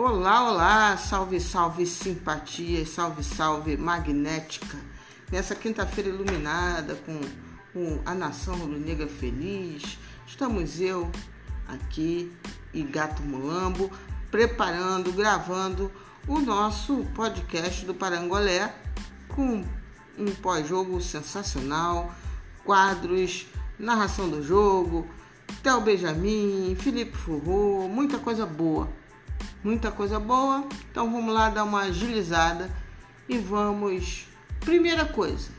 Olá, olá, salve, salve simpatia, salve, salve magnética. Nessa quinta-feira iluminada com, com a nação rubro-negra feliz, estamos eu aqui e Gato Mulambo preparando, gravando o nosso podcast do Parangolé com um pós-jogo sensacional, quadros, narração do jogo, Theo Benjamin, Felipe Furro, muita coisa boa muita coisa boa. Então vamos lá dar uma agilizada e vamos, primeira coisa,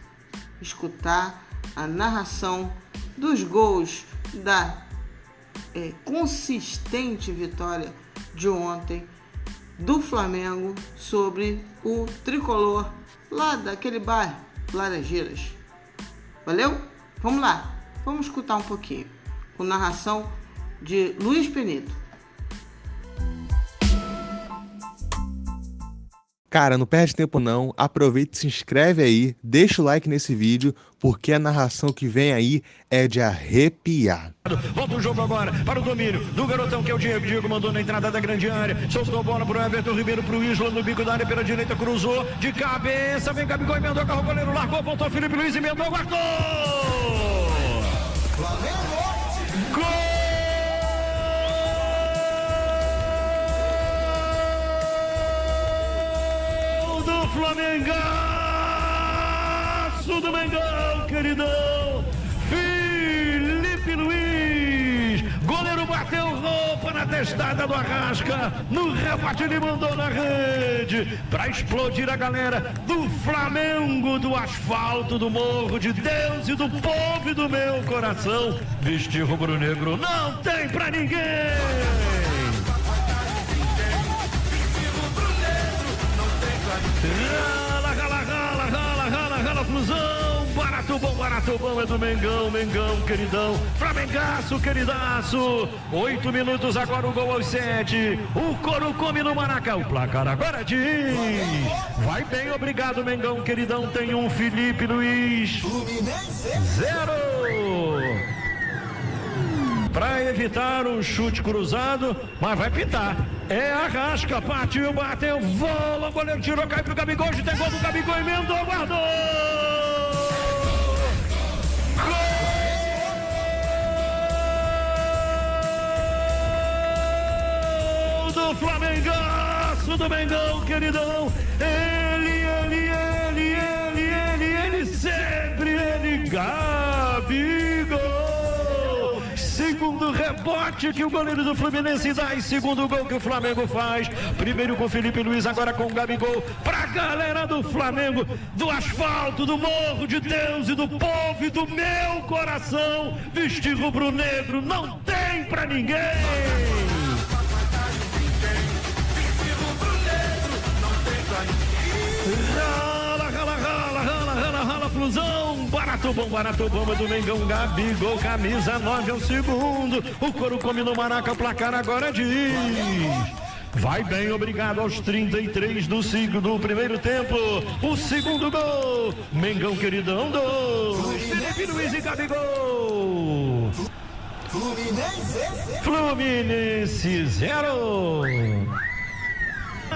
escutar a narração dos gols da é, consistente vitória de ontem do Flamengo sobre o tricolor lá daquele bairro, Laranjeiras. Valeu? Vamos lá, vamos escutar um pouquinho com narração de Luiz Penedo. Cara, não perde tempo não, aproveita e se inscreve aí, deixa o like nesse vídeo, porque a narração que vem aí é de arrepiar. Volta o jogo agora para o domínio do garotão que é o Diego. Diego mandou na entrada da grande área, soltou a bola para o Everton Ribeiro, para o Isla no bico da área pela direita, cruzou de cabeça, vem Gabigol, emendou, carro goleiro, largou, voltou Felipe Luiz, emendou, guardou! Flamengo! Flamengaço do Mengão, queridão. Felipe Luiz, goleiro bateu roupa na testada do Arrasca, no rebate ele mandou na rede, para explodir a galera do Flamengo, do asfalto, do morro de Deus e do povo e do meu coração. Vestir rubro-negro não tem pra ninguém. Flusão. Barato bom, barato bom é do Mengão, Mengão, queridão. Flamengaço, queridaço. Oito minutos agora o gol aos sete. O couro come no Maraca. O placar agora diz. Vai bem, obrigado, Mengão, queridão. Tem um Felipe Luiz. Zero para evitar o chute cruzado, mas vai pitar. É a rasca, partiu, bateu, vola, o goleiro tirou, cai pro Gabigol, tem gol do Gabigol, emendou, guardou! Do Flamengaço do Mengão, queridão. Ele, ele, ele, ele, ele, ele, sempre ele, Gabigol segundo rebote que o goleiro do Fluminense dá e segundo gol que o Flamengo faz. Primeiro com Felipe Luiz, agora com o Gabigol. Pra galera do Flamengo, do asfalto, do morro de Deus e do povo e do meu coração. Vestir rubro-negro não tem pra ninguém. Rala, rala, rala, rala, rala, rala, flusão. Barato bom, barato bom, é do Mengão, Gabigol, camisa 9 ao segundo. O couro come no Maraca, o placar agora diz. Vai bem, obrigado aos 33 do, do primeiro tempo. O segundo gol. Mengão queridão, dois. Felipe Luiz e Gabigol. Fluminense. Fluminense zero.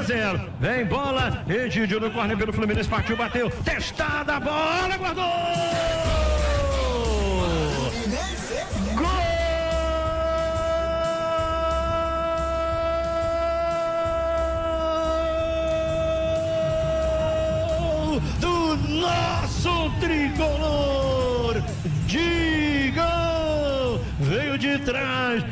0. Vem bola. Egídio no corner pelo Fluminense. Partiu, bateu. Testada a bola. Guardou. Gol do nosso tricolor. Digão veio de trás,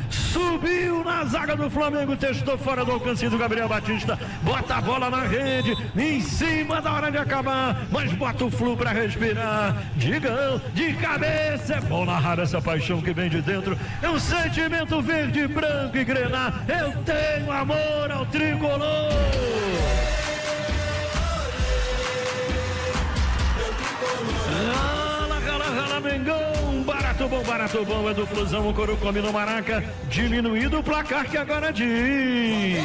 subiu na zaga do Flamengo, testou fora do alcance do Gabriel Batista, bota a bola na rede, em cima da hora de acabar, mas bota o flu para respirar. Digão, de cabeça, é bom narrar essa paixão que vem de dentro, é um sentimento verde, branco e grenar. Eu tenho amor ao tricolor. Bom, barato bom. É do Flusão, o Coro come no Maraca. Diminuído o placar que agora diz.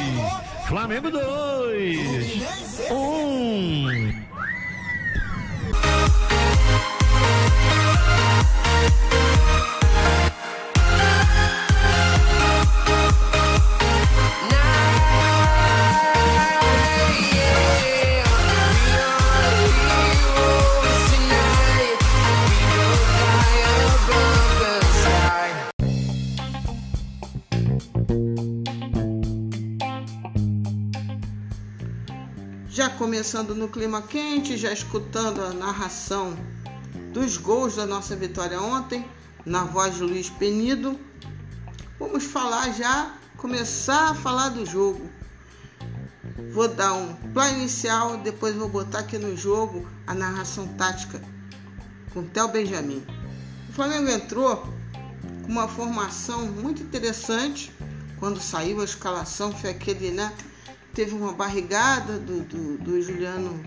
Flamengo 2. 1. Um. Começando no clima quente, já escutando a narração dos gols da nossa vitória ontem, na voz de Luiz Penido, vamos falar já, começar a falar do jogo. Vou dar um plano inicial, depois vou botar aqui no jogo a narração tática com Theo Benjamin. O Flamengo entrou com uma formação muito interessante. Quando saiu a escalação, foi aquele, né? Teve uma barrigada do, do, do Juliano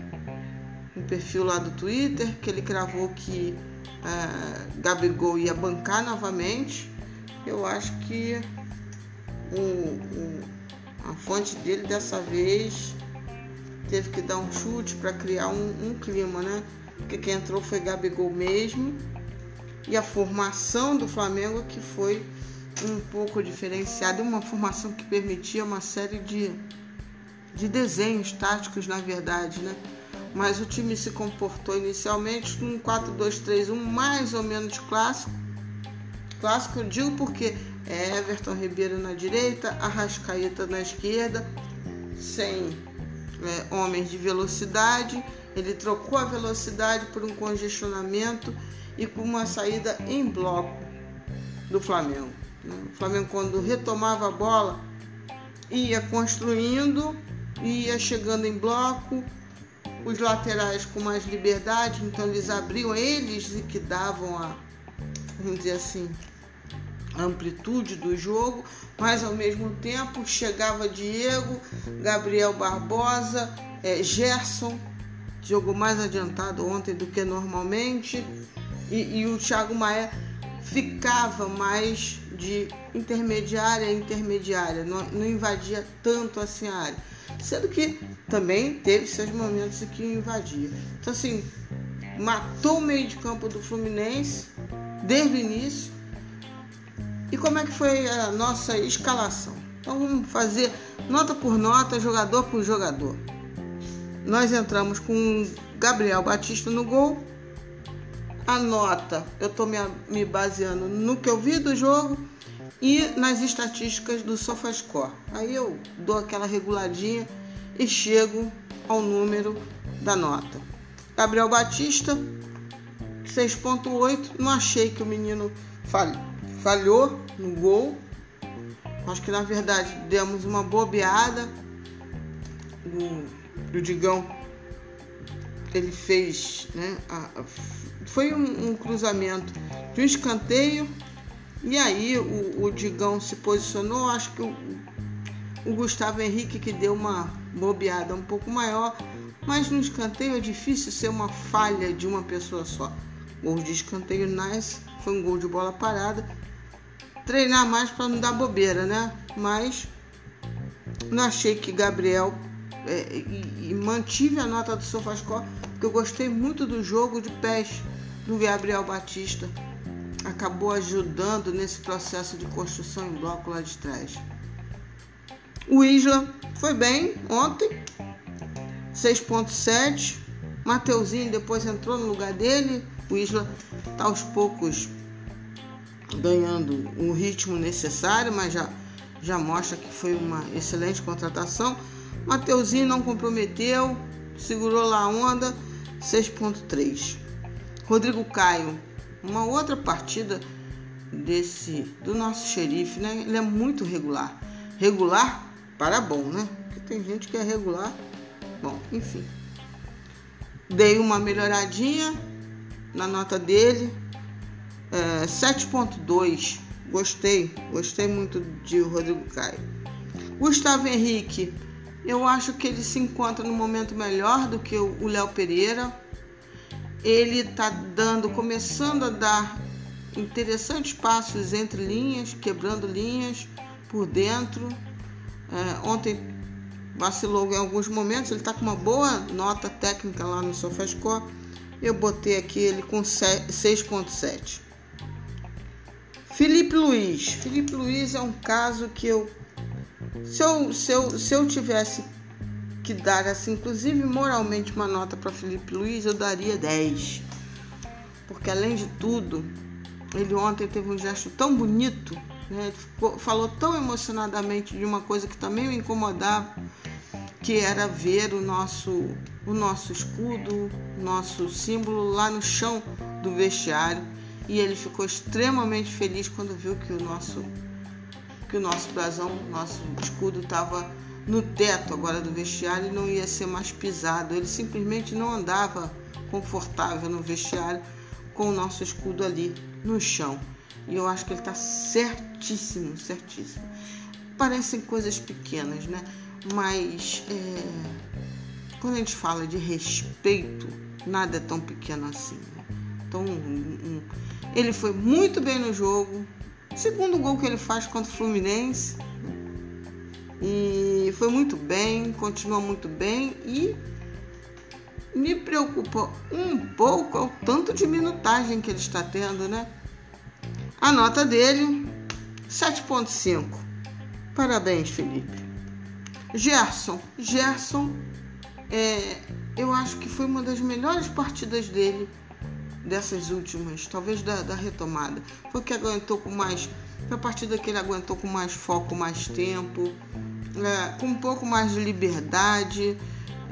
no perfil lá do Twitter, que ele cravou que uh, Gabigol ia bancar novamente. Eu acho que o, o, a fonte dele dessa vez teve que dar um chute para criar um, um clima, né? Porque quem entrou foi Gabigol mesmo. E a formação do Flamengo que foi um pouco diferenciada, uma formação que permitia uma série de, de desenhos táticos, na verdade, né? Mas o time se comportou inicialmente com um 4-2-3-1 mais ou menos clássico. Clássico eu digo porque é Everton Ribeiro na direita, Arrascaeta na esquerda, sem é, homens de velocidade. Ele trocou a velocidade por um congestionamento e com uma saída em bloco do Flamengo. Né? O Flamengo, quando retomava a bola, ia construindo, ia chegando em bloco, os laterais com mais liberdade, então eles abriam, eles que davam a, vamos dizer assim, amplitude do jogo, mas ao mesmo tempo chegava Diego, Gabriel Barbosa, é, Gerson, jogou mais adiantado ontem do que normalmente, e, e o Thiago Maia ficava mais de intermediária a intermediária, não, não, invadia tanto assim a área. Sendo que também teve seus momentos que invadia. Então, assim, matou o meio de campo do Fluminense desde o início. E como é que foi a nossa escalação? Então, vamos fazer nota por nota, jogador por jogador. Nós entramos com Gabriel Batista no gol, a nota, eu estou me, me baseando no que eu vi do jogo e nas estatísticas do SofaScore. Aí eu dou aquela reguladinha e chego ao número da nota. Gabriel Batista, 6.8. Não achei que o menino falhou no gol. Acho que na verdade demos uma bobeada. O, o Digão ele fez, né? A, foi um, um, cruzamento de um escanteio e aí o, o Digão se posicionou. Acho que o, o Gustavo Henrique que deu uma bobeada um pouco maior, mas no escanteio é difícil ser uma falha de uma pessoa só. Gol de escanteio nice, foi um gol de bola parada. Treinar mais para não dar bobeira, né? Mas não achei que Gabriel é, e, e, mantive a nota do Sofascore, porque eu gostei muito do jogo de pés do Gabriel Batista. Acabou ajudando nesse processo de construção em bloco lá de trás. O Isla foi bem ontem, 6.7. Mateuzinho depois entrou no lugar dele. O Isla está aos poucos ganhando o ritmo necessário, mas já, já mostra que foi uma excelente contratação. Mateuzinho não comprometeu, segurou lá a onda, 6.3. Rodrigo Caio, uma outra partida desse do nosso xerife, né? Ele é muito regular. Regular para bom, né? Porque tem gente que é regular. Bom, enfim. Dei uma melhoradinha na nota dele. É, 7.2. Gostei, gostei muito de Rodrigo Caio. Gustavo Henrique, eu acho que ele se encontra no momento melhor do que o Léo Pereira. Ele está dando, começando a dar interessantes passos entre linhas, quebrando linhas por dentro. É, ontem vacilou em alguns momentos, ele está com uma boa nota técnica lá no SofaScore. Eu botei aqui ele com 6.7. Felipe Luiz. Felipe Luiz é um caso que eu se eu, se eu, se eu tivesse que dar, assim, inclusive moralmente, uma nota para Felipe Luiz, eu daria 10. Porque além de tudo, ele ontem teve um gesto tão bonito né? Falou tão emocionadamente de uma coisa que também me incomodava, que era ver o nosso, o nosso escudo, nosso símbolo lá no chão do vestiário. E ele ficou extremamente feliz quando viu que o nosso, que o nosso brasão, nosso escudo estava no teto agora do vestiário e não ia ser mais pisado. Ele simplesmente não andava confortável no vestiário com o nosso escudo ali no chão. E eu acho que ele está certíssimo, certíssimo. Parecem coisas pequenas, né? Mas é, quando a gente fala de respeito, nada é tão pequeno assim. Né? Então, ele foi muito bem no jogo. Segundo gol que ele faz contra o Fluminense. E foi muito bem, continua muito bem e me preocupa um pouco o tanto de minutagem que ele está tendo, né? A nota dele, 7.5. Parabéns, Felipe. Gerson. Gerson, é, eu acho que foi uma das melhores partidas dele dessas últimas, talvez da, da retomada. Foi que aguentou com mais. Foi a partida que ele aguentou com mais foco, mais tempo, é, com um pouco mais de liberdade.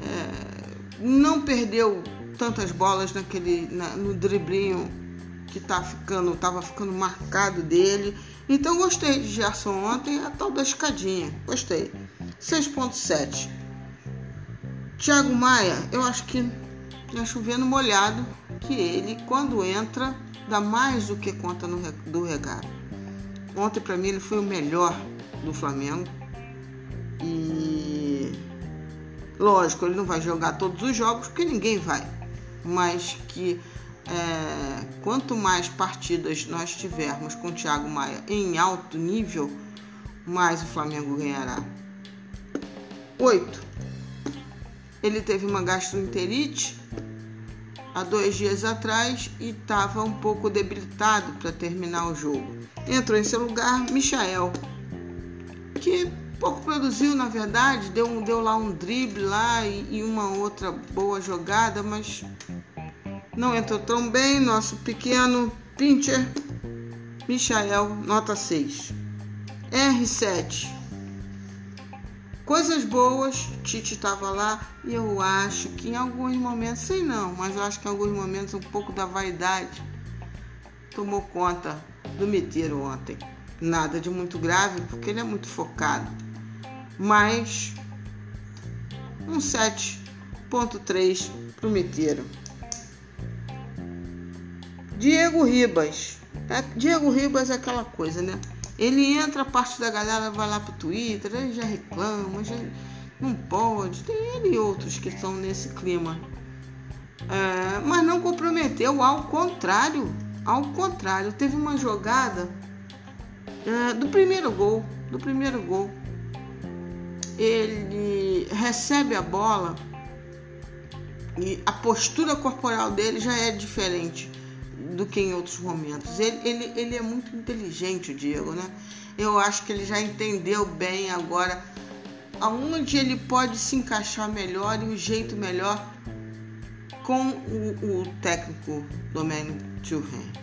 É, não perdeu tantas bolas naquele, na, no driblinho que tá ficando, tava ficando marcado dele. Então gostei de Gerson ontem, a tal da escadinha. Gostei. 6.7. Thiago Maia, eu acho que é chovendo molhado que ele, quando entra, dá mais do que conta no, do regalo. Ontem, para mim, ele foi o melhor do Flamengo. E lógico, ele não vai jogar todos os jogos, porque ninguém vai. Mas que é, quanto mais partidas nós tivermos com o Thiago Maia em alto nível, mais o Flamengo ganhará. 8. Ele teve uma gastroenterite há dois dias atrás e estava um pouco debilitado para terminar o jogo. Entrou em seu lugar Michael, que pouco produziu na verdade, deu, deu lá um drible lá e, e uma outra boa jogada, mas não entrou tão bem. Nosso pequeno pincher Michael, nota 6. R7 coisas boas, Tite estava lá e eu acho que em alguns momentos, sei não, mas eu acho que em alguns momentos um pouco da vaidade tomou conta do Miteiro ontem. Nada de muito grave, porque ele é muito focado. Mas um 7.3 pro Miteiro. Diego Ribas. É, Diego Ribas é aquela coisa, né? Ele entra, parte da galera vai lá pro Twitter, ele já reclama, já não pode. Tem ele e outros que estão nesse clima. É, mas não comprometeu, ao contrário. Ao contrário, teve uma jogada é, do primeiro gol. Do primeiro gol. Ele recebe a bola e a postura corporal dele já é diferente do que em outros momentos. Ele, ele, ele é muito inteligente, o Diego, né? Eu acho que ele já entendeu bem agora aonde ele pode se encaixar melhor e o jeito melhor com o, o técnico Domenico Thuram.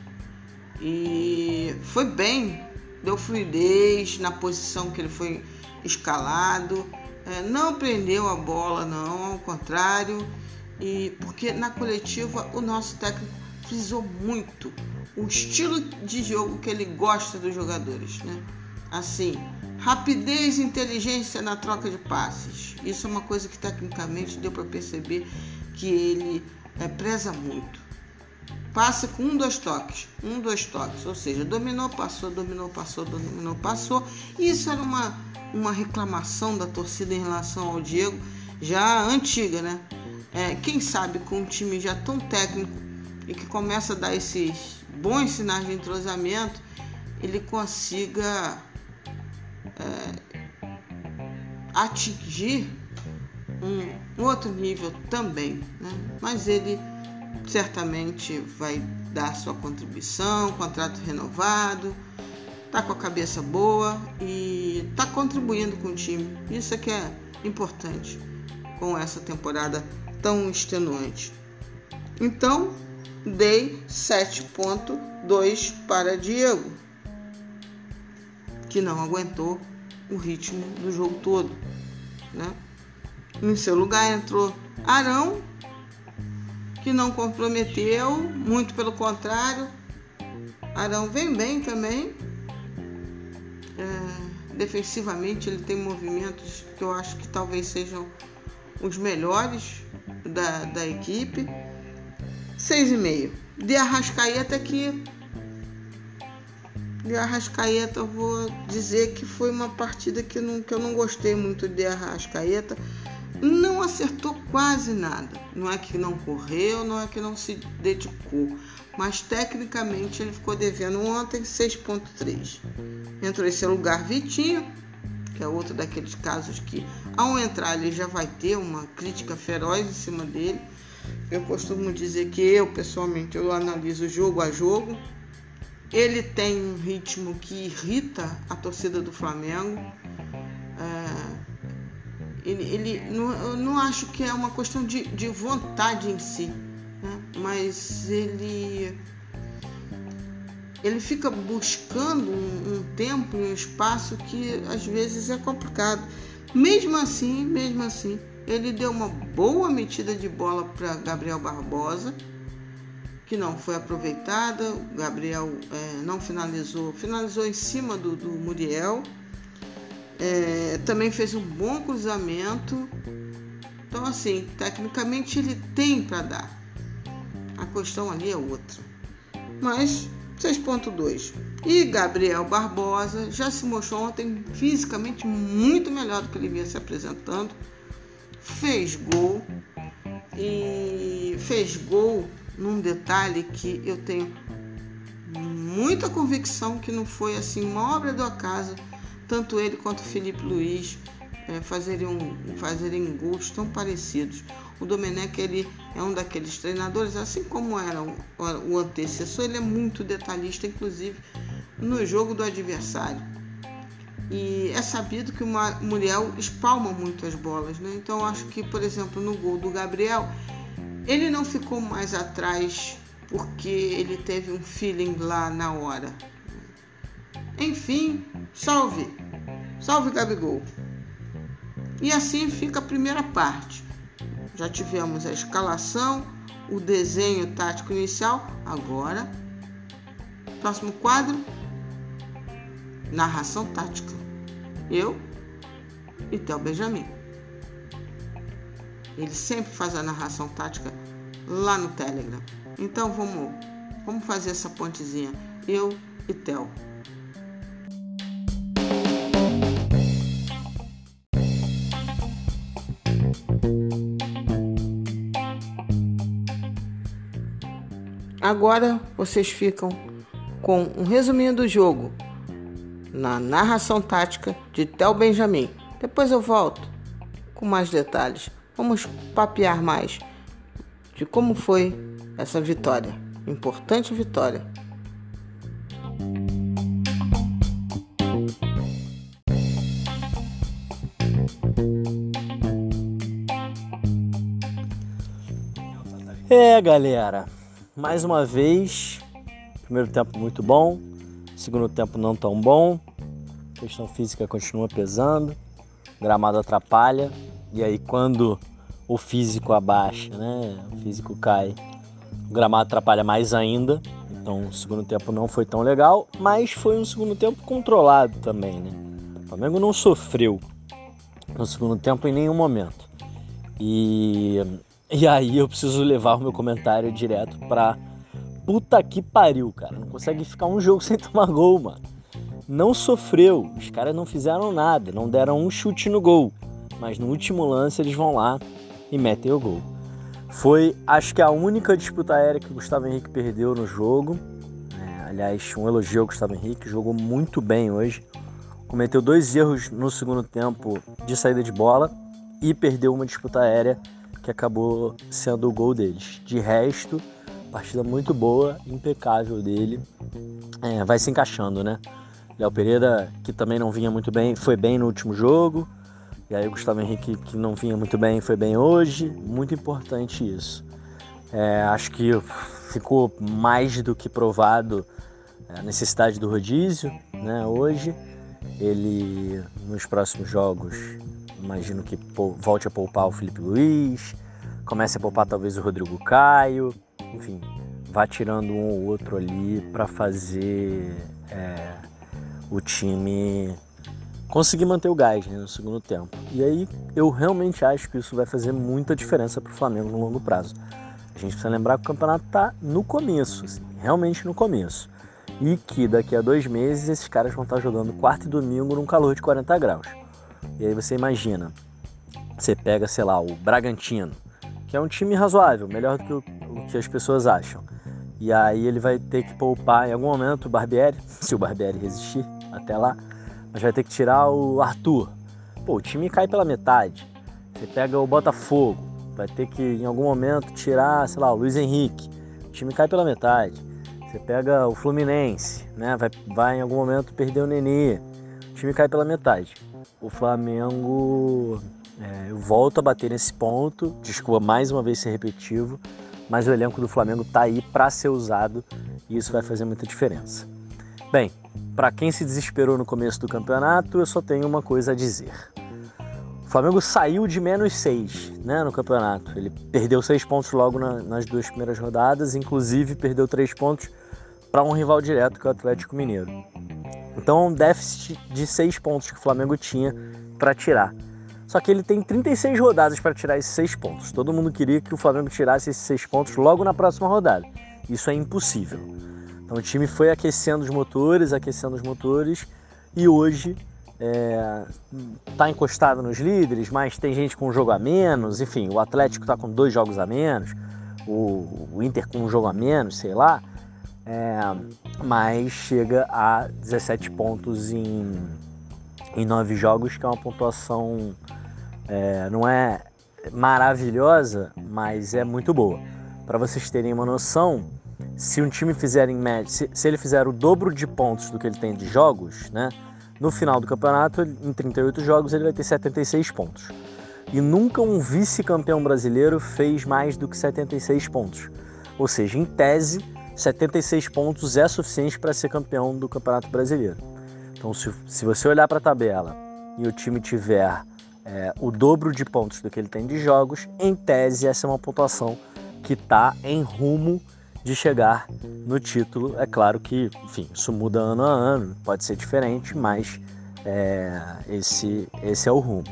E foi bem, deu fluidez na posição que ele foi escalado, é, não prendeu a bola, não, ao contrário, e porque na coletiva o nosso técnico frisou muito o estilo de jogo que ele gosta dos jogadores, né? Assim, rapidez e inteligência na troca de passes. Isso é uma coisa que tecnicamente deu para perceber que ele é, preza muito. Passa com um, dois toques, um, dois toques, ou seja, dominou, passou, dominou, passou, dominou, passou. Isso era uma, uma reclamação da torcida em relação ao Diego, já antiga, né? É, quem sabe com um time já tão técnico e que começa a dar esses bons sinais de entrosamento, ele consiga é, atingir um outro nível também. Né? Mas ele certamente vai dar sua contribuição, contrato renovado, tá com a cabeça boa e tá contribuindo com o time. Isso é que é importante com essa temporada tão extenuante. Então, dei 7.2 para Diego, que não aguentou o ritmo do jogo todo, né? Em seu lugar entrou Arão, que não comprometeu, muito pelo contrário. Arão vem bem também. É, defensivamente ele tem movimentos que eu acho que talvez sejam os melhores da, da equipe. 6,5. De Arrascaeta que. De Arrascaeta, eu vou dizer que foi uma partida que, não, que eu não gostei muito de Arrascaeta. Não acertou quase nada. Não é que não correu, não é que não se dedicou. Mas tecnicamente ele ficou devendo ontem 6,3. Entrou em seu lugar Vitinho, que é outro daqueles casos que, ao entrar, ele já vai ter uma crítica feroz em cima dele. Eu costumo dizer que eu, pessoalmente, eu analiso jogo a jogo. Ele tem um ritmo que irrita a torcida do Flamengo. Ele, ele não, eu não acho que é uma questão de, de vontade em si, né? mas ele ele fica buscando um, um tempo e um espaço que às vezes é complicado. Mesmo assim, mesmo assim, ele deu uma boa metida de bola para Gabriel Barbosa, que não foi aproveitada. O Gabriel é, não finalizou, finalizou em cima do, do Muriel. É, também fez um bom cruzamento. Então, assim, tecnicamente ele tem para dar. A questão ali é outra. Mas 6.2. E Gabriel Barbosa já se mostrou ontem fisicamente muito melhor do que ele vinha se apresentando. Fez gol e fez gol num detalhe que eu tenho muita convicção que não foi assim uma obra do acaso, tanto ele quanto o Felipe Luiz é, fazerem, fazerem gols tão parecidos. O Domenech ele é um daqueles treinadores, assim como era o, o antecessor, ele é muito detalhista, inclusive no jogo do adversário. E é sabido que o Muriel espalma muito as bolas, né? Então acho que, por exemplo, no gol do Gabriel, ele não ficou mais atrás porque ele teve um feeling lá na hora. Enfim, salve! Salve Gabigol! E assim fica a primeira parte. Já tivemos a escalação, o desenho tático inicial. Agora, próximo quadro: narração tática. Eu e Theo Benjamin. Ele sempre faz a narração tática lá no Telegram. Então vamos, vamos fazer essa pontezinha. Eu e Theo. Agora vocês ficam com um resuminho do jogo na narração tática de Tel Benjamin. Depois eu volto com mais detalhes. Vamos papear mais de como foi essa vitória, importante vitória. É, galera, mais uma vez, primeiro tempo muito bom, segundo tempo não tão bom, a questão física continua pesando, gramado atrapalha, e aí quando o físico abaixa, né, o físico cai, o gramado atrapalha mais ainda, então o segundo tempo não foi tão legal, mas foi um segundo tempo controlado também, né, o Flamengo não sofreu no segundo tempo em nenhum momento. E e aí eu preciso levar o meu comentário direto pra puta que pariu, cara. Não consegue ficar um jogo sem tomar gol, mano. Não sofreu, os caras não fizeram nada, não deram um chute no gol. Mas no último lance eles vão lá e metem o gol. Foi, acho que a única disputa aérea que o Gustavo Henrique perdeu no jogo. É, aliás, um elogio ao Gustavo Henrique, jogou muito bem hoje. Cometeu dois erros no segundo tempo de saída de bola e perdeu uma disputa aérea que acabou sendo o gol deles. De resto, partida muito boa, impecável dele. É, vai se encaixando, né? Léo Pereira, que também não vinha muito bem, foi bem no último jogo. E aí o Gustavo Henrique, que não vinha muito bem, foi bem hoje. Muito importante isso. É, acho que ficou mais do que provado a necessidade do rodízio né, hoje. Ele, nos próximos jogos, imagino que volte a poupar o Felipe Luiz, comece a poupar talvez o Rodrigo Caio, enfim, vá tirando um ou outro ali para fazer é, o time conseguir manter o gás né, no segundo tempo. E aí eu realmente acho que isso vai fazer muita diferença para o Flamengo no longo prazo. A gente precisa lembrar que o campeonato está no começo, assim, realmente no começo. E que daqui a dois meses esses caras vão estar jogando quarto e domingo num calor de 40 graus. E aí você imagina, você pega, sei lá, o Bragantino, que é um time razoável, melhor do que o, o que as pessoas acham. E aí ele vai ter que poupar em algum momento o Barbieri, se o Barbieri resistir até lá, mas vai ter que tirar o Arthur. Pô, o time cai pela metade. Você pega o Botafogo, vai ter que em algum momento tirar, sei lá, o Luiz Henrique. O time cai pela metade. Você pega o Fluminense, né? Vai, vai em algum momento perder o Nenê. O time cai pela metade. O Flamengo é, volta a bater nesse ponto. Desculpa mais uma vez ser repetitivo mas o elenco do Flamengo está aí para ser usado e isso vai fazer muita diferença. Bem, para quem se desesperou no começo do campeonato, eu só tenho uma coisa a dizer. O Flamengo saiu de menos seis né, no campeonato. Ele perdeu seis pontos logo na, nas duas primeiras rodadas, inclusive perdeu três pontos para um rival direto, que é o Atlético Mineiro. Então, é um déficit de seis pontos que o Flamengo tinha para tirar. Só que ele tem 36 rodadas para tirar esses seis pontos. Todo mundo queria que o Flamengo tirasse esses seis pontos logo na próxima rodada. Isso é impossível. Então o time foi aquecendo os motores, aquecendo os motores e hoje está é, encostado nos líderes, mas tem gente com um jogo a menos. Enfim, o Atlético está com dois jogos a menos, o, o, Inter com um jogo a menos, sei lá. É, mas chega a 17 pontos em, em nove jogos, que é uma pontuação é, não é maravilhosa, mas é muito boa. Para vocês terem uma noção, se um time fizer em média, se, se, ele fizer o dobro de pontos do que ele tem de jogos, né? No final do campeonato, em 38 jogos, ele vai ter 76 pontos. E nunca um vice-campeão brasileiro fez mais do que 76 pontos. Ou seja, em tese, 76 pontos é suficiente para ser campeão do Campeonato Brasileiro. Então, se, se você olhar para a tabela e o time tiver é, o dobro de pontos do que ele tem de jogos, em tese essa é uma pontuação que está em rumo de chegar no título. É claro que, enfim, isso muda ano a ano, pode ser diferente, mas é, esse, esse é o rumo.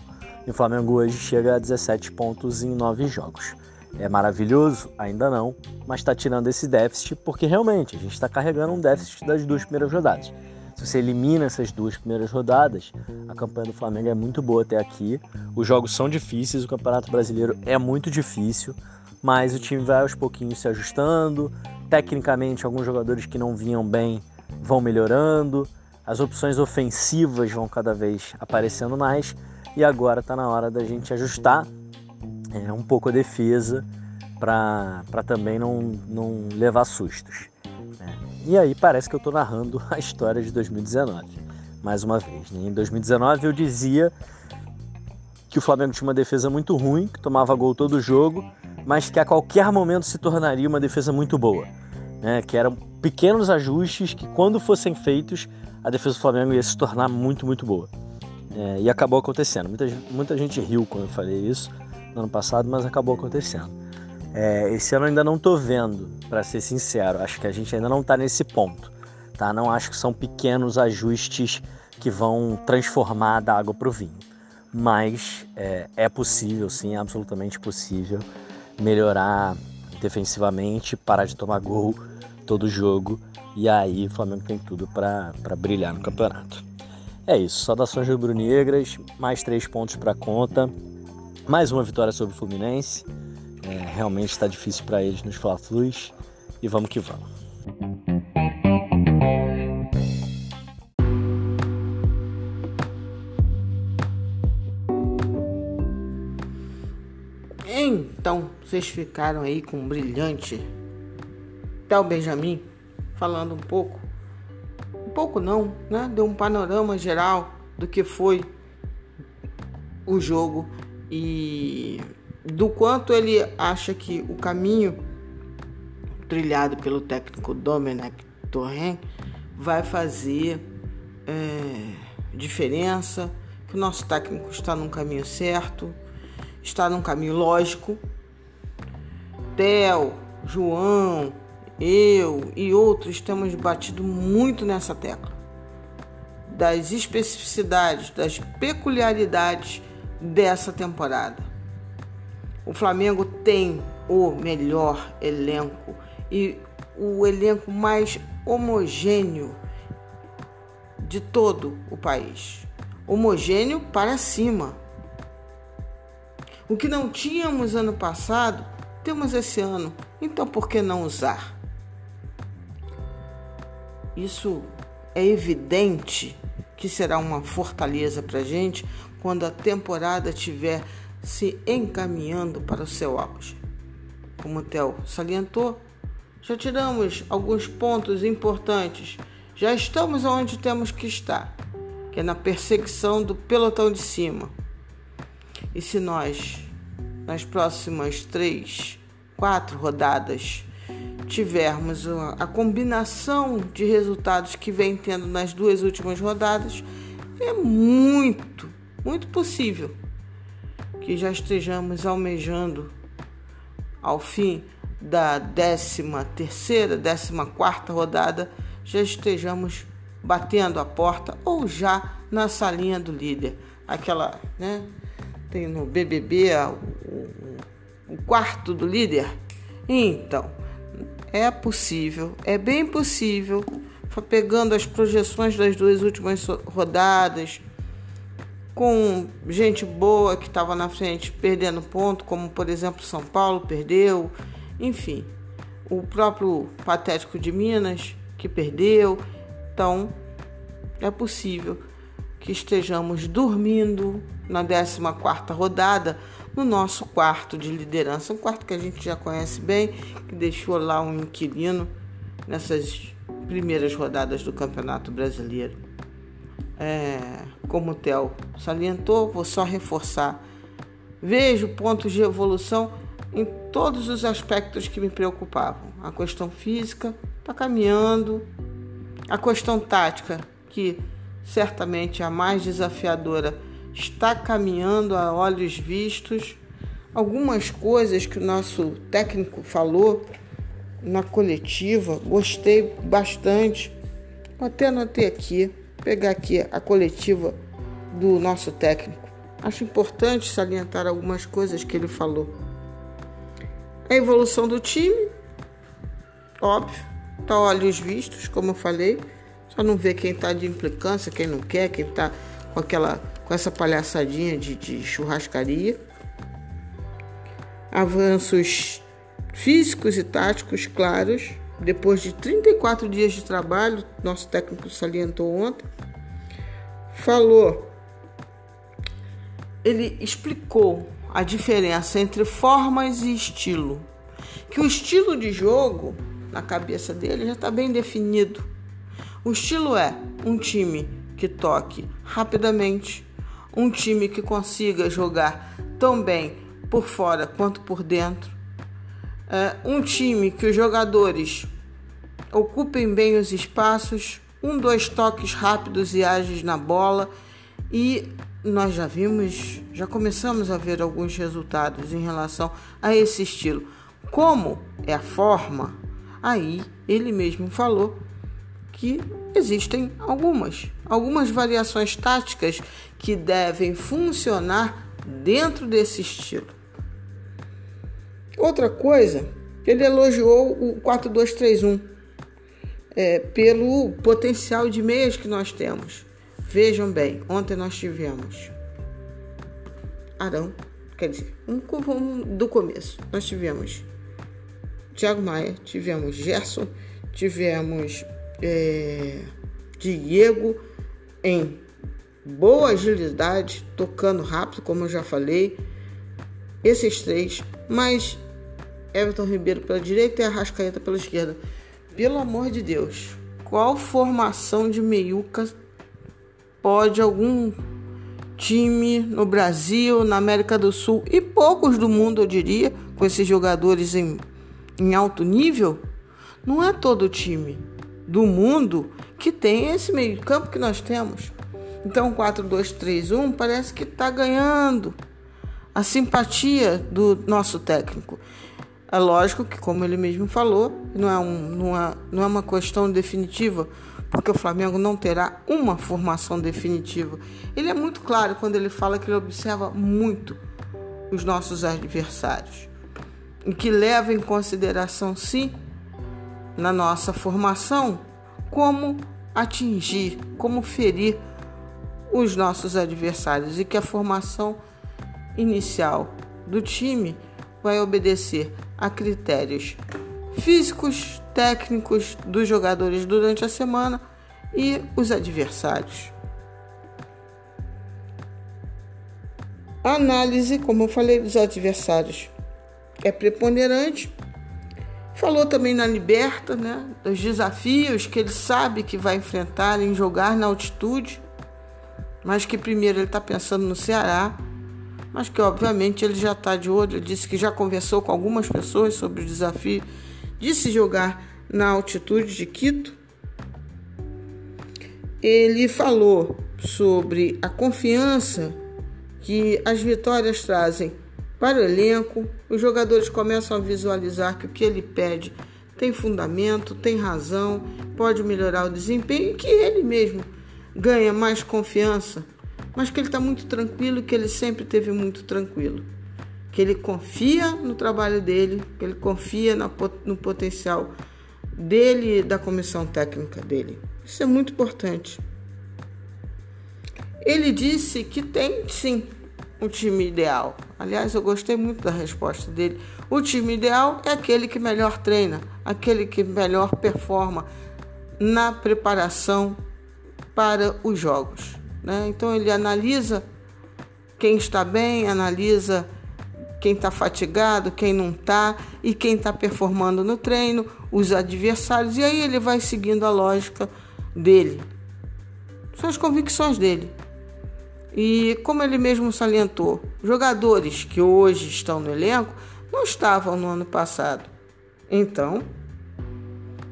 E o Flamengo hoje chega a 17 pontos em 9 jogos. É maravilhoso? Ainda não, mas está tirando esse déficit porque realmente a gente está carregando um déficit das duas primeiras rodadas. Se você elimina essas duas primeiras rodadas, a campanha do Flamengo é muito boa até aqui. Os jogos são difíceis, o Campeonato Brasileiro é muito difícil, mas o time vai aos pouquinhos se ajustando. Tecnicamente, alguns jogadores que não vinham bem vão melhorando, as opções ofensivas vão cada vez aparecendo mais e agora está na hora da gente ajustar é, um pouco a defesa para também não, não levar sustos. E aí parece que eu estou narrando a história de 2019, mais uma vez. Né? Em 2019 eu dizia que o Flamengo tinha uma defesa muito ruim, que tomava gol todo jogo, mas que a qualquer momento se tornaria uma defesa muito boa. Né? Que eram pequenos ajustes que, quando fossem feitos, a defesa do Flamengo ia se tornar muito, muito boa. É, e acabou acontecendo. Muita, muita gente riu quando eu falei isso no ano passado, mas acabou acontecendo. É, esse ano ainda não tô vendo, para ser sincero. Acho que a gente ainda não está nesse ponto, tá? Não acho que são pequenos ajustes que vão transformar da água para o vinho. Mas é, é possível, sim, é absolutamente possível melhorar defensivamente, parar de tomar gol todo jogo e aí o Flamengo tem tudo para brilhar no campeonato. É isso, saudações rubro-negras, mais três pontos para conta, mais uma vitória sobre o Fluminense é, realmente está difícil para eles nos Fla-Flus e vamos que vamos. Então, vocês ficaram aí com um brilhante Theo Benjamin falando um pouco, um pouco não, né? Deu um panorama geral do que foi o jogo e do quanto ele acha que o caminho trilhado pelo técnico Domenech Torren vai fazer é, diferença, que o nosso técnico está num caminho certo, está num caminho lógico. Theo, João, eu e outros temos batido muito nessa tecla das especificidades, das peculiaridades dessa temporada. O Flamengo tem o melhor elenco e o elenco mais homogêneo de todo o país. Homogêneo para cima. O que não tínhamos ano passado, temos esse ano. Então por que não usar? Isso é evidente que será uma fortaleza para a gente quando a temporada estiver se encaminhando para o seu auge. Como o Theo salientou, já tiramos alguns pontos importantes, já estamos onde temos que estar, que é na perseguição do pelotão de cima. E se nós, nas próximas três, quatro rodadas, tivermos a combinação de resultados que vem tendo nas duas últimas rodadas, é muito, muito possível que já estejamos almejando ao fim da 13 terceira, 14 quarta rodada, já estejamos batendo a porta ou já na salinha do líder. Aquela, né? Tem no BBB o, o, quarto do líder. Então, é possível, é bem possível, pegando as projeções das duas últimas rodadas, com gente boa que estava na frente perdendo ponto, como por exemplo São Paulo perdeu, enfim, o próprio Patético de Minas que perdeu. Então, é possível que estejamos dormindo na 14 quarta rodada no nosso quarto de liderança, um quarto que a gente já conhece bem, que deixou lá um inquilino nessas primeiras rodadas do Campeonato Brasileiro. É, como o Theo salientou, vou só reforçar. Vejo pontos de evolução em todos os aspectos que me preocupavam. A questão física está caminhando, a questão tática, que certamente é a mais desafiadora, está caminhando a olhos vistos. Algumas coisas que o nosso técnico falou na coletiva, gostei bastante. Até anotei aqui, pegar aqui a coletiva do nosso técnico. Acho importante salientar algumas coisas que ele falou. A evolução do time, óbvio, tá olhos vistos, como eu falei. Só não vê quem está de implicância, quem não quer, quem está com aquela com essa palhaçadinha de, de churrascaria. Avanços físicos e táticos claros. Depois de 34 dias de trabalho, nosso técnico salientou ontem, falou, ele explicou a diferença entre formas e estilo. Que o estilo de jogo, na cabeça dele, já está bem definido. O estilo é um time que toque rapidamente, um time que consiga jogar tão bem por fora quanto por dentro, é, um time que os jogadores ocupem bem os espaços, um, dois toques rápidos e ágeis na bola. E nós já vimos, já começamos a ver alguns resultados em relação a esse estilo. Como é a forma, aí ele mesmo falou que existem algumas, algumas variações táticas que devem funcionar dentro desse estilo. Outra coisa, ele elogiou o 4231 é, pelo potencial de meias que nós temos. Vejam bem, ontem nós tivemos Arão, quer dizer, um, um do começo. Nós tivemos Thiago Maia, tivemos Gerson, tivemos é, Diego em boa agilidade, tocando rápido, como eu já falei. Esses três, mas Everton Ribeiro pela direita e Arrascaeta pela esquerda. Pelo amor de Deus, qual formação de meiuca pode algum time no Brasil, na América do Sul e poucos do mundo, eu diria, com esses jogadores em, em alto nível? Não é todo time do mundo que tem esse meio-campo que nós temos. Então, 4-2-3-1 parece que está ganhando a simpatia do nosso técnico. É lógico que, como ele mesmo falou, não é, um, não é, não é uma questão definitiva, porque o Flamengo não terá uma formação definitiva. Ele é muito claro quando ele fala que ele observa muito os nossos adversários e que leva em consideração, sim, na nossa formação, como atingir, como ferir os nossos adversários e que a formação inicial do time vai obedecer a critérios físicos, técnicos dos jogadores durante a semana e os adversários. A análise, como eu falei, dos adversários é preponderante. Falou também na Liberta, né, dos desafios que ele sabe que vai enfrentar em jogar na altitude, mas que primeiro ele está pensando no Ceará mas que obviamente ele já está de olho. Ele disse que já conversou com algumas pessoas sobre o desafio de se jogar na altitude de Quito. Ele falou sobre a confiança que as vitórias trazem para o elenco. Os jogadores começam a visualizar que o que ele pede tem fundamento, tem razão, pode melhorar o desempenho e que ele mesmo ganha mais confiança mas que ele está muito tranquilo, que ele sempre teve muito tranquilo, que ele confia no trabalho dele, que ele confia no potencial dele e da comissão técnica dele. Isso é muito importante. Ele disse que tem sim um time ideal. Aliás, eu gostei muito da resposta dele. O time ideal é aquele que melhor treina, aquele que melhor performa na preparação para os jogos. Né? Então ele analisa quem está bem, analisa quem está fatigado, quem não está e quem está performando no treino, os adversários, e aí ele vai seguindo a lógica dele. São as convicções dele. E como ele mesmo salientou, jogadores que hoje estão no elenco não estavam no ano passado. Então,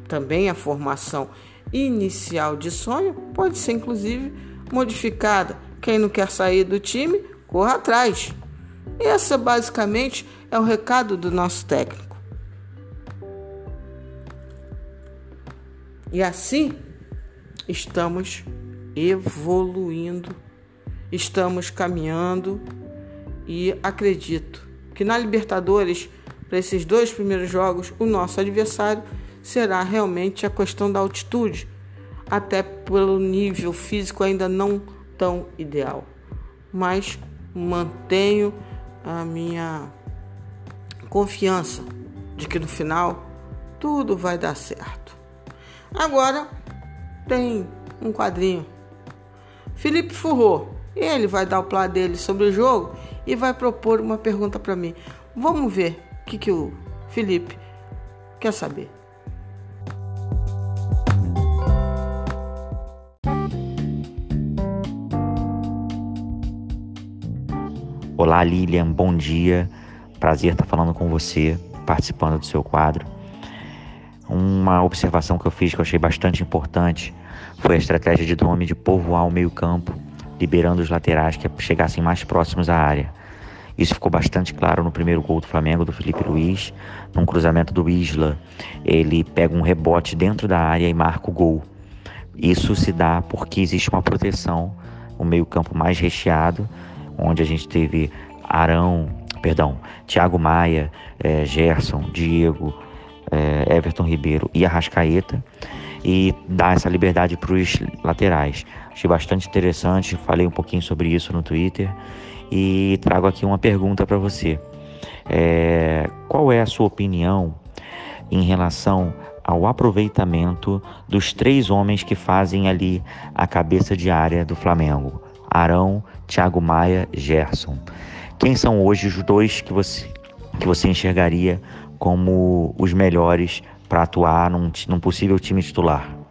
também a formação inicial de sonho pode ser inclusive modificada. Quem não quer sair do time, corra atrás. Esse basicamente é o recado do nosso técnico. E assim estamos evoluindo, estamos caminhando e acredito que na Libertadores, para esses dois primeiros jogos, o nosso adversário será realmente a questão da altitude até pelo nível físico ainda não tão ideal. Mas mantenho a minha confiança de que no final tudo vai dar certo. Agora tem um quadrinho. Felipe Furro, ele vai dar o plano dele sobre o jogo e vai propor uma pergunta para mim. Vamos ver o que, que o Felipe quer saber. Olá Lilian, bom dia. Prazer estar falando com você, participando do seu quadro. Uma observação que eu fiz que eu achei bastante importante foi a estratégia de Dome de povoar o meio-campo, liberando os laterais que chegassem mais próximos à área. Isso ficou bastante claro no primeiro gol do Flamengo, do Felipe Luiz, num cruzamento do Isla. Ele pega um rebote dentro da área e marca o gol. Isso se dá porque existe uma proteção, o meio-campo mais recheado onde a gente teve Arão, perdão, Thiago Maia, é, Gerson, Diego, é, Everton Ribeiro e Arrascaeta e dar essa liberdade para os laterais. Achei bastante interessante, falei um pouquinho sobre isso no Twitter e trago aqui uma pergunta para você. É, qual é a sua opinião em relação ao aproveitamento dos três homens que fazem ali a cabeça de área do Flamengo? Arão, Thiago Maia, Gerson. Quem são hoje os dois que você, que você enxergaria como os melhores para atuar num, num possível time titular?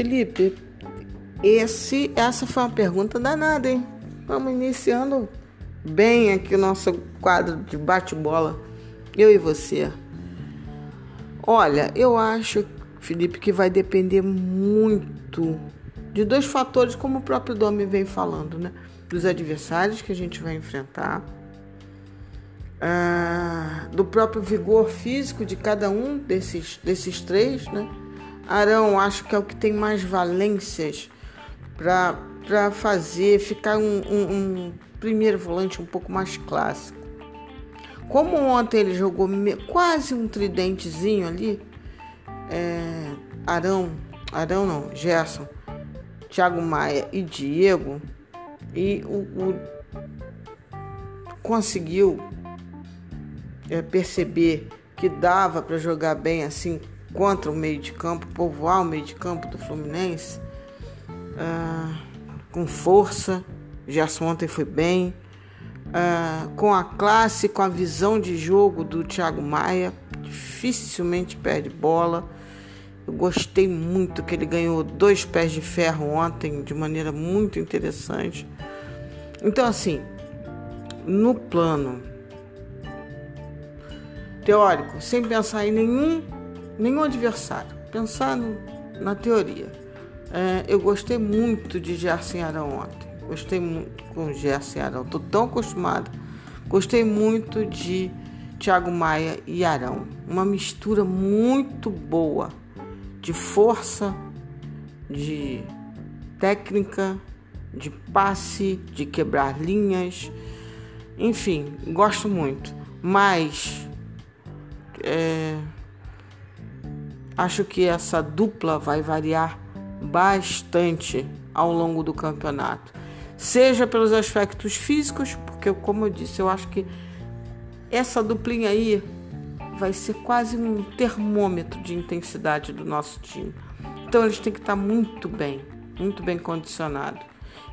Felipe, esse, essa foi uma pergunta danada, hein? Vamos iniciando bem aqui o nosso quadro de bate-bola. Eu e você. Olha, eu acho, Felipe, que vai depender muito de dois fatores, como o próprio Domi vem falando, né? Dos adversários que a gente vai enfrentar, ah, do próprio vigor físico de cada um desses, desses três, né? Arão, acho que é o que tem mais valências para fazer, ficar um, um, um primeiro volante um pouco mais clássico. Como ontem ele jogou quase um tridentezinho ali, é, Arão, Arão não, Gerson, Thiago Maia e Diego, e o, o conseguiu é, perceber que dava para jogar bem assim contra o meio de campo, povoar o meio de campo do Fluminense ah, com força. Gerson ontem foi bem. Ah, com a classe, com a visão de jogo do Thiago Maia, dificilmente perde bola. Eu gostei muito que ele ganhou dois pés de ferro ontem de maneira muito interessante. Então, assim, no plano teórico, sem pensar em nenhum, nenhum adversário, pensar no, na teoria. É, eu gostei muito de Gerson Arão ontem. Gostei muito com Gerson Arão. Estou tão acostumada. Gostei muito de Thiago Maia e Arão. Uma mistura muito boa de força, de técnica, de passe, de quebrar linhas. Enfim, gosto muito. Mas é, acho que essa dupla vai variar bastante ao longo do campeonato. Seja pelos aspectos físicos, porque como eu disse, eu acho que essa duplinha aí vai ser quase um termômetro de intensidade do nosso time. Então eles têm que estar muito bem, muito bem condicionados.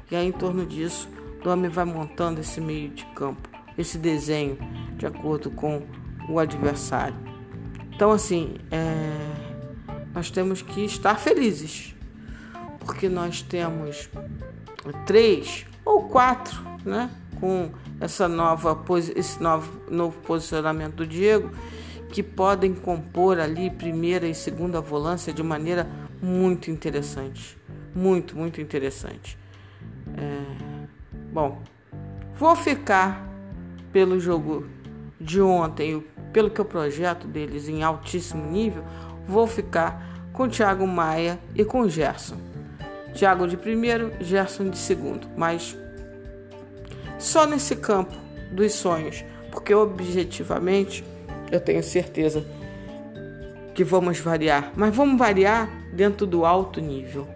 E aí em torno disso, o homem vai montando esse meio de campo, esse desenho de acordo com o adversário. Então assim, é... nós temos que estar felizes, porque nós temos três ou quatro, né? Com essa nova, esse novo, novo posicionamento do Diego que podem compor ali primeira e segunda volância de maneira muito interessante. Muito, muito interessante. É... Bom, vou ficar pelo jogo de ontem, pelo que eu projeto deles em altíssimo nível, vou ficar com Thiago Maia e com Gerson. Thiago de primeiro, Gerson de segundo, mas só nesse campo dos sonhos, porque objetivamente eu tenho certeza que vamos variar, mas vamos variar dentro do alto nível.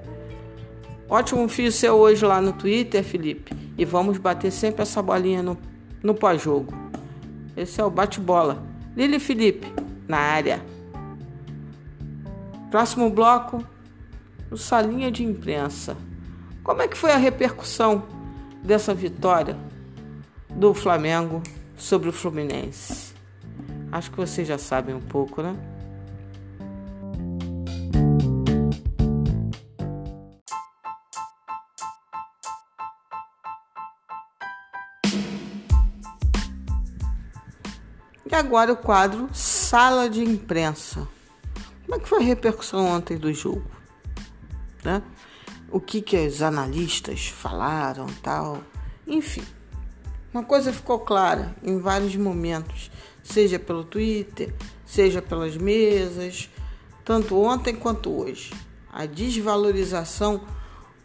Ótimo fio seu hoje lá no Twitter, Felipe, e vamos bater sempre essa bolinha no, no pós-jogo. Esse é o bate-bola. Lili Felipe, na área. Próximo bloco, o Salinha de Imprensa. Como é que foi a repercussão dessa vitória do Flamengo sobre o Fluminense? Acho que vocês já sabem um pouco, né? E agora o quadro Sala de Imprensa. Como é que foi a repercussão ontem do jogo? Né? O que, que os analistas falaram tal? Enfim, uma coisa ficou clara em vários momentos seja pelo Twitter, seja pelas mesas, tanto ontem quanto hoje. A desvalorização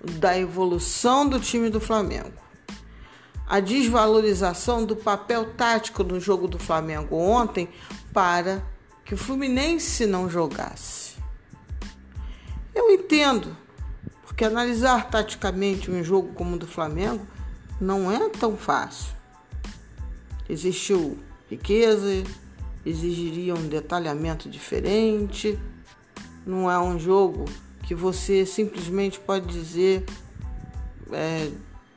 da evolução do time do Flamengo. A desvalorização do papel tático no jogo do Flamengo ontem para que o Fluminense não jogasse. Eu entendo, porque analisar taticamente um jogo como o do Flamengo não é tão fácil. Existiu riqueza, exigiria um detalhamento diferente. Não é um jogo que você simplesmente pode dizer: é,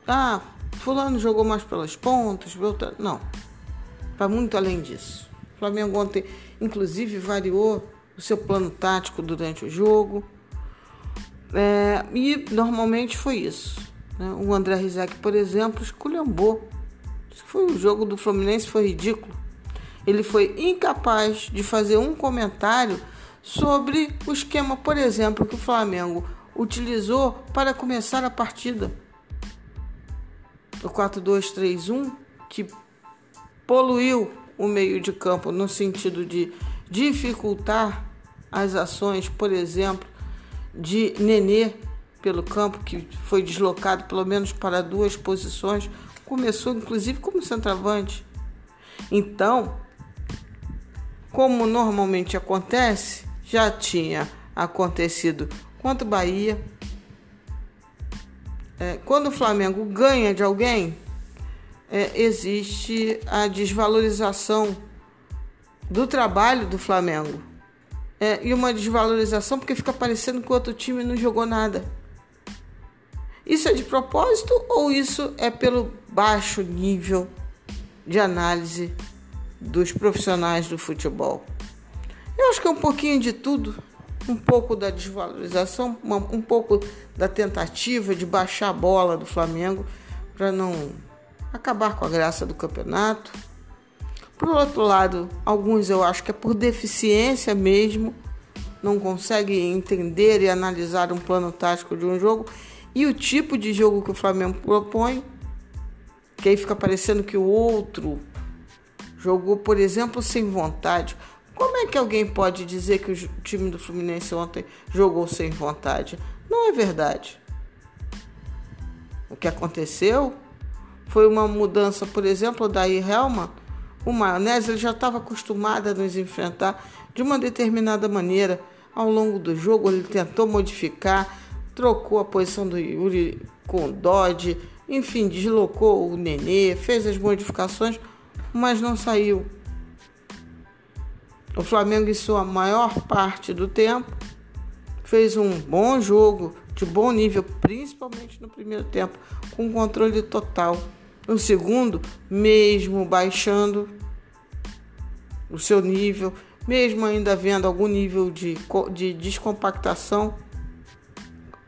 ah, Fulano jogou mais pelas pontas. Não, vai muito além disso. O Flamengo ontem, inclusive, variou o seu plano tático durante o jogo. É, e normalmente foi isso. Né? O André Rizek, por exemplo, esculhambou. Foi o jogo do Fluminense foi ridículo. ele foi incapaz de fazer um comentário sobre o esquema, por exemplo, que o Flamengo utilizou para começar a partida. O 4-2-3-1, que poluiu o meio de campo no sentido de dificultar as ações, por exemplo, de Nenê pelo campo, que foi deslocado pelo menos para duas posições, começou inclusive como centroavante. Então, como normalmente acontece, já tinha acontecido contra o Bahia. É, quando o Flamengo ganha de alguém, é, existe a desvalorização do trabalho do Flamengo. É, e uma desvalorização porque fica parecendo que o outro time não jogou nada. Isso é de propósito ou isso é pelo baixo nível de análise dos profissionais do futebol? Eu acho que é um pouquinho de tudo. Um pouco da desvalorização, um pouco da tentativa de baixar a bola do Flamengo para não acabar com a graça do campeonato. Por outro lado, alguns eu acho que é por deficiência mesmo, não conseguem entender e analisar um plano tático de um jogo e o tipo de jogo que o Flamengo propõe, que aí fica parecendo que o outro jogou, por exemplo, sem vontade. Como é que alguém pode dizer que o time do Fluminense ontem jogou sem vontade? Não é verdade. O que aconteceu foi uma mudança, por exemplo, da Helma. O Maionese ele já estava acostumado a nos enfrentar de uma determinada maneira. Ao longo do jogo, ele tentou modificar, trocou a posição do Yuri com o Dodge, enfim, deslocou o Nenê, fez as modificações, mas não saiu. O Flamengo, em sua maior parte do tempo, fez um bom jogo, de bom nível, principalmente no primeiro tempo, com controle total. No segundo, mesmo baixando o seu nível, mesmo ainda havendo algum nível de, de descompactação.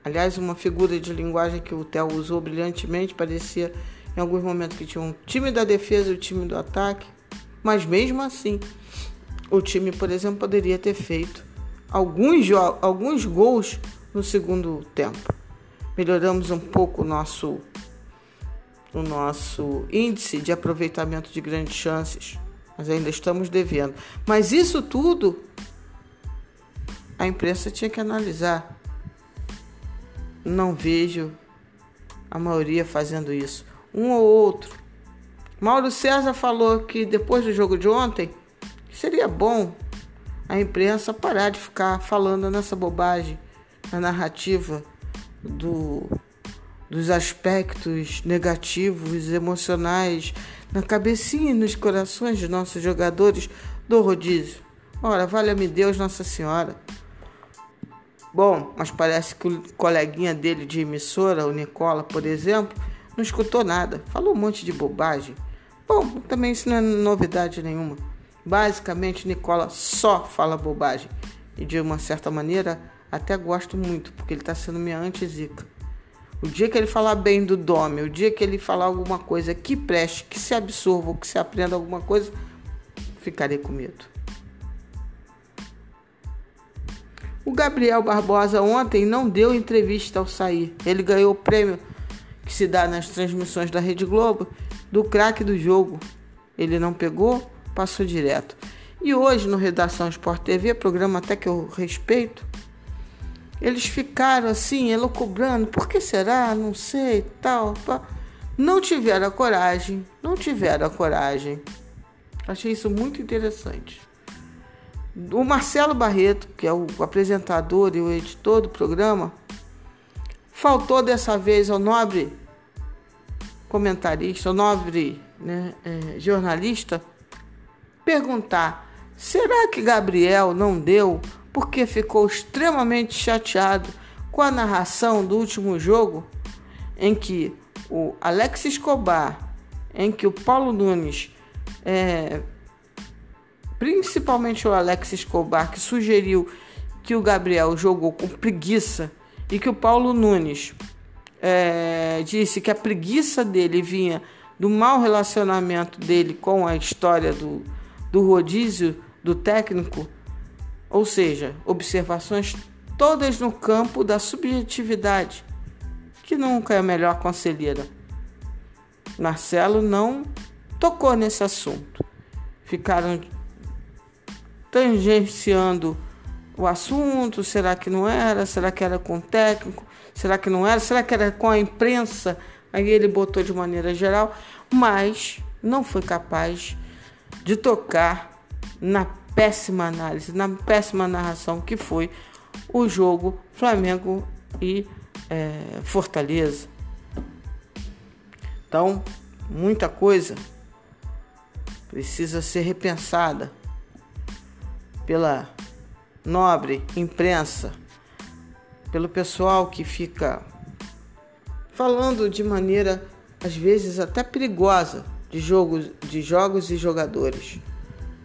Aliás, uma figura de linguagem que o Theo usou brilhantemente, parecia em alguns momentos que tinha um time da defesa e o time do ataque, mas mesmo assim, o time, por exemplo, poderia ter feito alguns, alguns gols no segundo tempo. Melhoramos um pouco o nosso o nosso índice de aproveitamento de grandes chances, mas ainda estamos devendo. Mas isso tudo a imprensa tinha que analisar. Não vejo a maioria fazendo isso. Um ou outro. Mauro César falou que depois do jogo de ontem seria bom a imprensa parar de ficar falando nessa bobagem, na narrativa do dos aspectos negativos, emocionais, na cabecinha e nos corações de nossos jogadores do rodízio. Ora, valha-me Deus, Nossa Senhora. Bom, mas parece que o coleguinha dele de emissora, o Nicola, por exemplo, não escutou nada, falou um monte de bobagem. Bom, também isso não é novidade nenhuma. Basicamente, Nicola só fala bobagem. E de uma certa maneira, até gosto muito, porque ele está sendo minha anti-zica. O dia que ele falar bem do Dome, o dia que ele falar alguma coisa que preste, que se absorva, que se aprenda alguma coisa, ficarei com medo. O Gabriel Barbosa ontem não deu entrevista ao sair. Ele ganhou o prêmio que se dá nas transmissões da Rede Globo do craque do jogo. Ele não pegou, passou direto. E hoje no Redação Sport TV, programa até que eu respeito, eles ficaram assim, elocubrando, por que será? Não sei, tal. Não tiveram a coragem, não tiveram a coragem. Achei isso muito interessante. O Marcelo Barreto, que é o apresentador e o editor do programa, faltou dessa vez ao nobre comentarista, ao nobre né, é, jornalista, perguntar: será que Gabriel não deu porque ficou extremamente chateado com a narração do último jogo em que o Alex Escobar, em que o Paulo Nunes, é, principalmente o Alex Escobar, que sugeriu que o Gabriel jogou com preguiça e que o Paulo Nunes é, disse que a preguiça dele vinha do mau relacionamento dele com a história do, do rodízio do técnico, ou seja, observações todas no campo da subjetividade, que nunca é a melhor conselheira. Marcelo não tocou nesse assunto. Ficaram tangenciando o assunto, será que não era? Será que era com o técnico? Será que não era? Será que era com a imprensa? Aí ele botou de maneira geral, mas não foi capaz de tocar na péssima análise, na péssima narração que foi o jogo Flamengo e é, Fortaleza. Então, muita coisa precisa ser repensada pela nobre imprensa, pelo pessoal que fica falando de maneira às vezes até perigosa de jogos, de jogos e jogadores.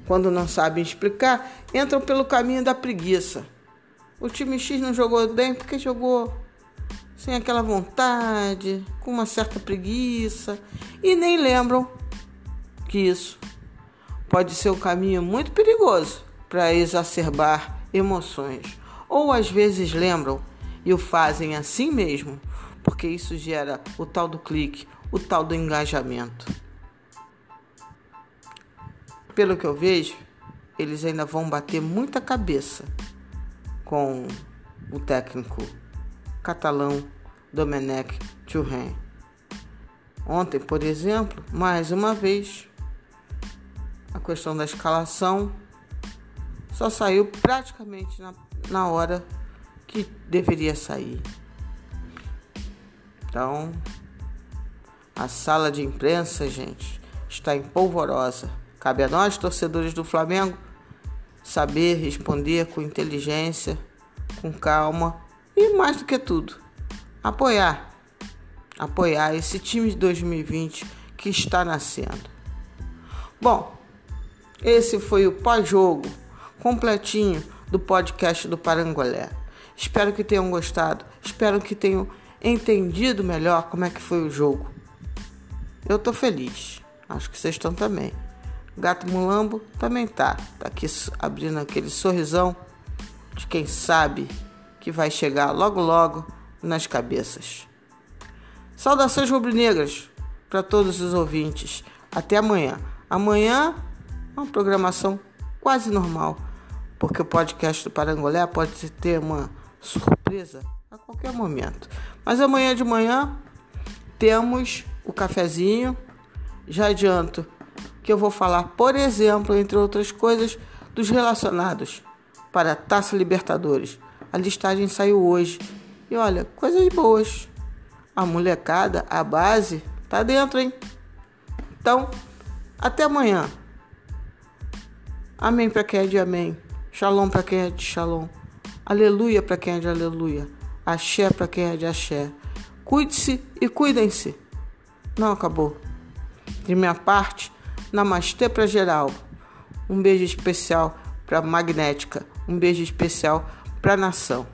Quando não sabem explicar, entram pelo caminho da preguiça. O time X não jogou bem porque jogou sem aquela vontade, com uma certa preguiça e nem lembram que isso pode ser um caminho muito perigoso para exacerbar emoções. Ou às vezes lembram e o fazem assim mesmo, porque isso gera o tal do clique, o tal do engajamento. Pelo que eu vejo, eles ainda vão bater muita cabeça com o técnico catalão Domenech Thuram. Ontem, por exemplo, mais uma vez, a questão da escalação só saiu praticamente na, na hora que deveria sair. Então, a sala de imprensa, gente, está em polvorosa. Cabe a nós, torcedores do Flamengo, saber responder com inteligência, com calma e mais do que tudo, apoiar. Apoiar esse time de 2020 que está nascendo. Bom, esse foi o pós-jogo completinho do podcast do Parangolé. Espero que tenham gostado, espero que tenham entendido melhor como é que foi o jogo. Eu tô feliz, acho que vocês estão também. Gato Mulambo também tá, tá aqui abrindo aquele sorrisão de quem sabe que vai chegar logo logo nas cabeças. Saudações rubro-negras para todos os ouvintes. Até amanhã. Amanhã uma programação quase normal, porque o podcast do Parangolé pode ter uma surpresa a qualquer momento. Mas amanhã de manhã temos o cafezinho. Já adianto que eu vou falar, por exemplo, entre outras coisas, dos relacionados para a Taça Libertadores. A listagem saiu hoje. E olha, coisas boas. A molecada, a base, tá dentro, hein? Então, até amanhã. Amém para quem é de amém. Shalom para quem é de shalom. Aleluia para quem é de aleluia. Axé para quem é de axé. Cuide-se e cuidem-se. Não acabou. De minha parte, namastê para geral. Um beijo especial para Magnética. Um beijo especial para a nação.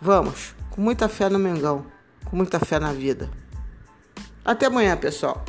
Vamos, com muita fé no Mengão, com muita fé na vida. Até amanhã, pessoal.